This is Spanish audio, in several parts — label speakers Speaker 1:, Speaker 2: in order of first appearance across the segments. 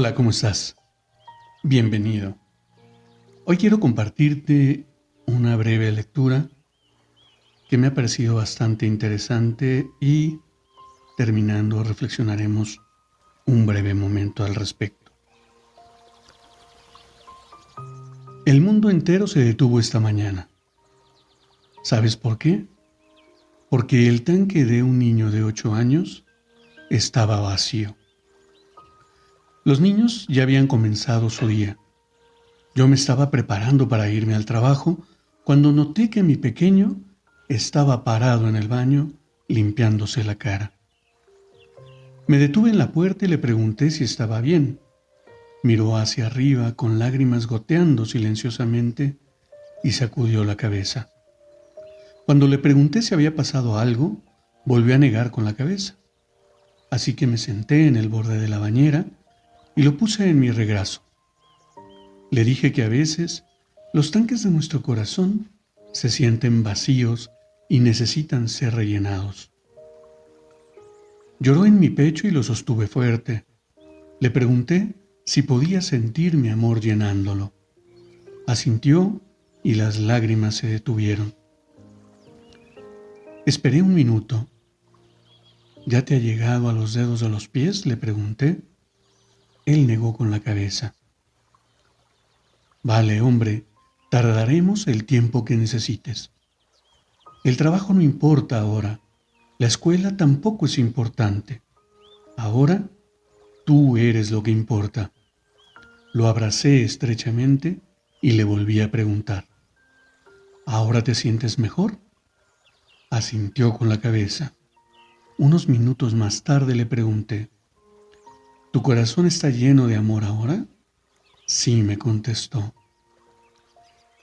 Speaker 1: Hola, ¿cómo estás? Bienvenido. Hoy quiero compartirte una breve lectura que me ha parecido bastante interesante y terminando reflexionaremos un breve momento al respecto. El mundo entero se detuvo esta mañana. ¿Sabes por qué? Porque el tanque de un niño de 8 años estaba vacío. Los niños ya habían comenzado su día. Yo me estaba preparando para irme al trabajo cuando noté que mi pequeño estaba parado en el baño limpiándose la cara. Me detuve en la puerta y le pregunté si estaba bien. Miró hacia arriba con lágrimas goteando silenciosamente y sacudió la cabeza. Cuando le pregunté si había pasado algo, volvió a negar con la cabeza. Así que me senté en el borde de la bañera y lo puse en mi regazo. Le dije que a veces los tanques de nuestro corazón se sienten vacíos y necesitan ser rellenados. Lloró en mi pecho y lo sostuve fuerte. Le pregunté si podía sentir mi amor llenándolo. Asintió y las lágrimas se detuvieron. Esperé un minuto. ¿Ya te ha llegado a los dedos de los pies? le pregunté. Él negó con la cabeza. Vale, hombre, tardaremos el tiempo que necesites. El trabajo no importa ahora, la escuela tampoco es importante. Ahora tú eres lo que importa. Lo abracé estrechamente y le volví a preguntar. ¿Ahora te sientes mejor? Asintió con la cabeza. Unos minutos más tarde le pregunté, ¿Tu corazón está lleno de amor ahora? Sí, me contestó.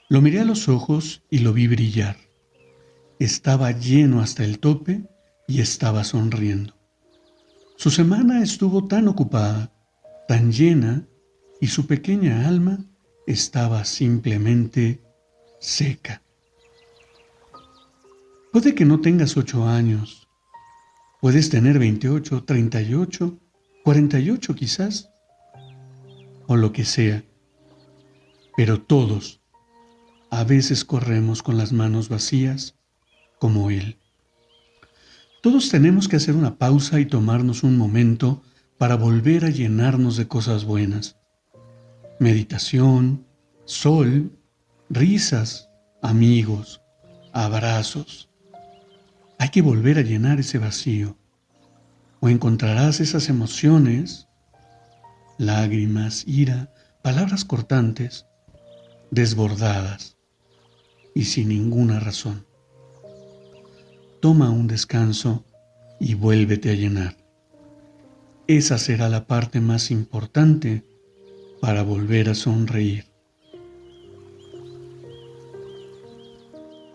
Speaker 1: Lo miré a los ojos y lo vi brillar. Estaba lleno hasta el tope y estaba sonriendo. Su semana estuvo tan ocupada, tan llena, y su pequeña alma estaba simplemente seca. Puede que no tengas ocho años, puedes tener veintiocho, treinta y ocho 48 quizás, o lo que sea. Pero todos a veces corremos con las manos vacías como Él. Todos tenemos que hacer una pausa y tomarnos un momento para volver a llenarnos de cosas buenas. Meditación, sol, risas, amigos, abrazos. Hay que volver a llenar ese vacío o encontrarás esas emociones, lágrimas, ira, palabras cortantes, desbordadas y sin ninguna razón. Toma un descanso y vuélvete a llenar. Esa será la parte más importante para volver a sonreír.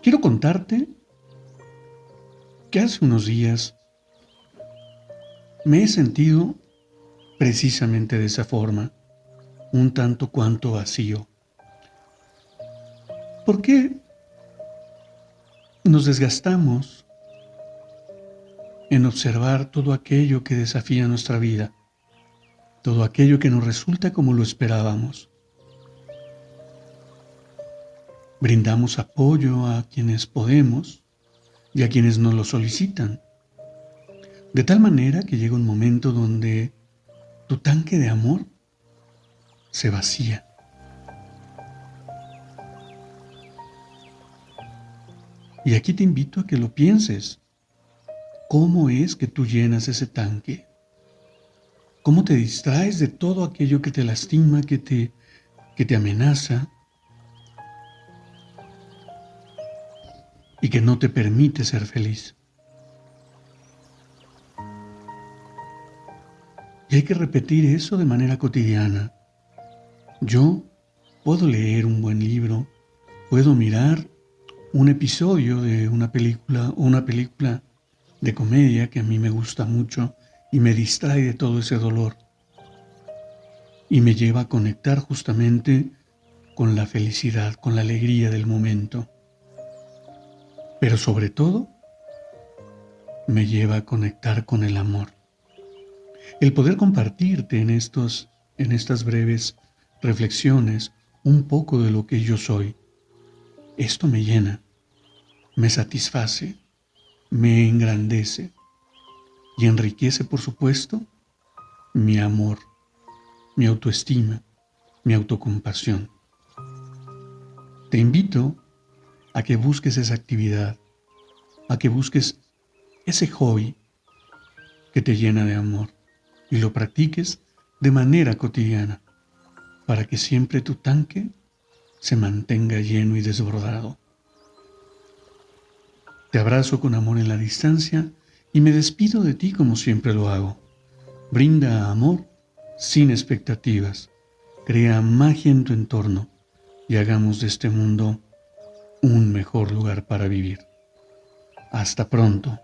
Speaker 1: Quiero contarte que hace unos días me he sentido precisamente de esa forma, un tanto cuanto vacío. ¿Por qué nos desgastamos en observar todo aquello que desafía nuestra vida, todo aquello que nos resulta como lo esperábamos? Brindamos apoyo a quienes podemos y a quienes nos lo solicitan de tal manera que llega un momento donde tu tanque de amor se vacía. Y aquí te invito a que lo pienses. ¿Cómo es que tú llenas ese tanque? ¿Cómo te distraes de todo aquello que te lastima, que te, que te amenaza y que no te permite ser feliz? Y hay que repetir eso de manera cotidiana. Yo puedo leer un buen libro, puedo mirar un episodio de una película o una película de comedia que a mí me gusta mucho y me distrae de todo ese dolor y me lleva a conectar justamente con la felicidad, con la alegría del momento. Pero sobre todo, me lleva a conectar con el amor. El poder compartirte en, estos, en estas breves reflexiones un poco de lo que yo soy, esto me llena, me satisface, me engrandece y enriquece, por supuesto, mi amor, mi autoestima, mi autocompasión. Te invito a que busques esa actividad, a que busques ese hobby que te llena de amor y lo practiques de manera cotidiana para que siempre tu tanque se mantenga lleno y desbordado. Te abrazo con amor en la distancia y me despido de ti como siempre lo hago. Brinda amor sin expectativas, crea magia en tu entorno y hagamos de este mundo un mejor lugar para vivir. Hasta pronto.